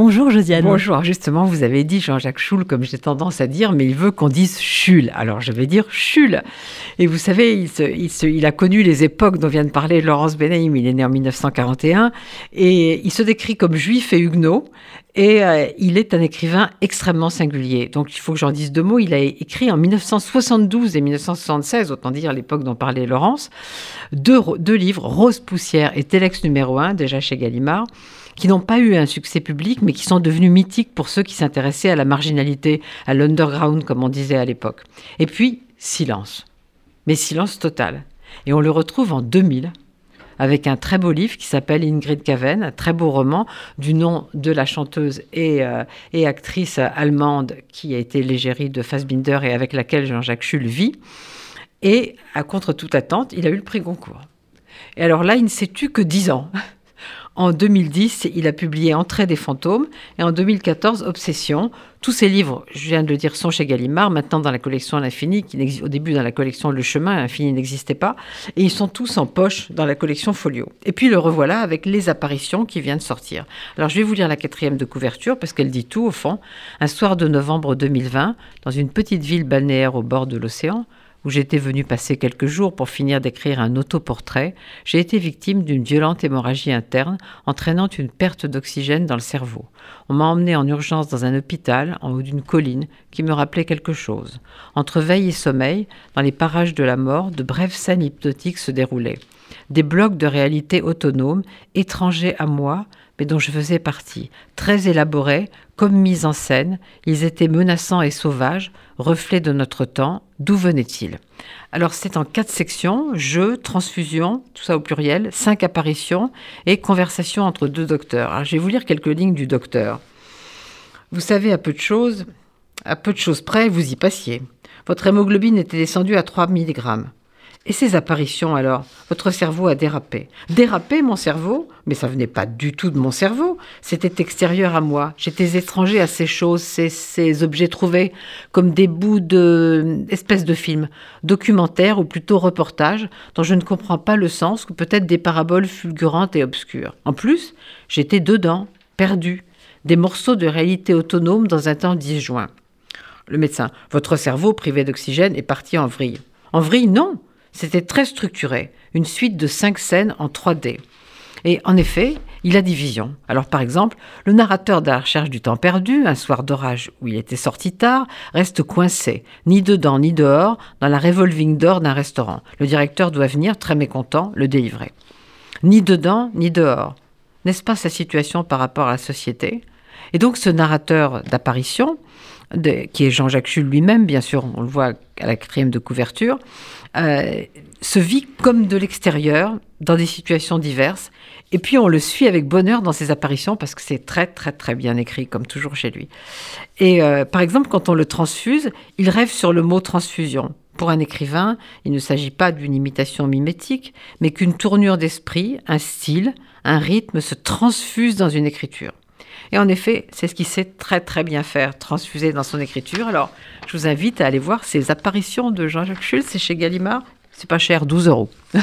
Bonjour Josiane. Bonjour, justement, vous avez dit Jean-Jacques Schul, comme j'ai tendance à dire, mais il veut qu'on dise Schul. Alors je vais dire Schul. Et vous savez, il, a connu les époques dont vient de parler Laurence Benaim. Il est né en 1941 et il se décrit comme juif et huguenot. Et euh, il est un écrivain extrêmement singulier. Donc il faut que j'en dise deux mots. Il a écrit en 1972 et 1976, autant dire l'époque dont parlait Laurence, deux, deux livres, Rose Poussière et Télex numéro 1, déjà chez Gallimard qui n'ont pas eu un succès public, mais qui sont devenus mythiques pour ceux qui s'intéressaient à la marginalité, à l'underground, comme on disait à l'époque. Et puis, silence. Mais silence total. Et on le retrouve en 2000 avec un très beau livre qui s'appelle Ingrid Caven, un très beau roman du nom de la chanteuse et, euh, actrice allemande qui a été l'égérie de Fassbinder et avec laquelle Jean-Jacques Schul vit. Et à contre toute attente, il a eu le prix Goncourt. Et alors là, il ne s'est tu que dix ans. En 2010, il a publié Entrée des fantômes et en 2014, Obsession. Tous ces livres, je viens de le dire, sont chez Gallimard, maintenant dans la collection L'Infini, qui au début dans la collection Le Chemin, L'Infini n'existait pas, et ils sont tous en poche dans la collection Folio. Et puis le revoilà avec Les Apparitions qui vient de sortir. Alors je vais vous lire la quatrième de couverture parce qu'elle dit tout au fond. Un soir de novembre 2020, dans une petite ville balnéaire au bord de l'océan, où j'étais venu passer quelques jours pour finir d'écrire un autoportrait, j'ai été victime d'une violente hémorragie interne entraînant une perte d'oxygène dans le cerveau. On m'a emmené en urgence dans un hôpital en haut d'une colline qui me rappelait quelque chose. Entre veille et sommeil, dans les parages de la mort, de brèves scènes hypnotiques se déroulaient. Des blocs de réalité autonomes, étrangers à moi, mais dont je faisais partie. Très élaborés, comme mis en scène, ils étaient menaçants et sauvages, reflets de notre temps. D'où venaient-ils? Alors c'est en quatre sections, jeux, transfusion, tout ça au pluriel, cinq apparitions et conversation entre deux docteurs. Alors je vais vous lire quelques lignes du docteur. Vous savez, à peu de choses, à peu de choses près, vous y passiez. Votre hémoglobine était descendue à 3 mg. Et ces apparitions alors Votre cerveau a dérapé. Dérapé, mon cerveau Mais ça venait pas du tout de mon cerveau. C'était extérieur à moi. J'étais étranger à ces choses, ces, objets trouvés comme des bouts de espèces de films, documentaires ou plutôt reportages, dont je ne comprends pas le sens, ou peut-être des paraboles fulgurantes et obscures. En plus, j'étais dedans, perdu, des morceaux de réalité autonome dans un temps disjoint. Le médecin, votre cerveau privé d'oxygène est parti en vrille. En vrille, non. C'était très structuré, une suite de cinq scènes en 3D. Et en effet, il a division. Alors par exemple, le narrateur de la recherche du temps perdu, un soir d'orage où il était sorti tard, reste coincé, ni dedans ni dehors, dans la revolving door d'un restaurant. Le directeur doit venir, très mécontent, le délivrer. Ni dedans ni dehors. N'est-ce pas sa situation par rapport à la société? Et donc ce narrateur d'apparition, qui est Jean-Jacques Schul lui-même, bien sûr, on le voit à la quatrième de couverture, euh, se vit comme de l'extérieur, dans des situations diverses, et puis on le suit avec bonheur dans ses apparitions parce que c'est très très très bien écrit, comme toujours chez lui. Et euh, par exemple, quand on le transfuse, il rêve sur le mot transfusion. Pour un écrivain, il ne s'agit pas d'une imitation mimétique, mais qu'une tournure d'esprit, un style, un rythme se transfusent dans une écriture. Et en effet, c'est ce qu'il sait très très bien faire, transfuser dans son écriture. Alors, je vous invite à aller voir ces apparitions de Jean-Jacques Schulz, c'est chez Gallimard. C'est pas cher, 12 euros.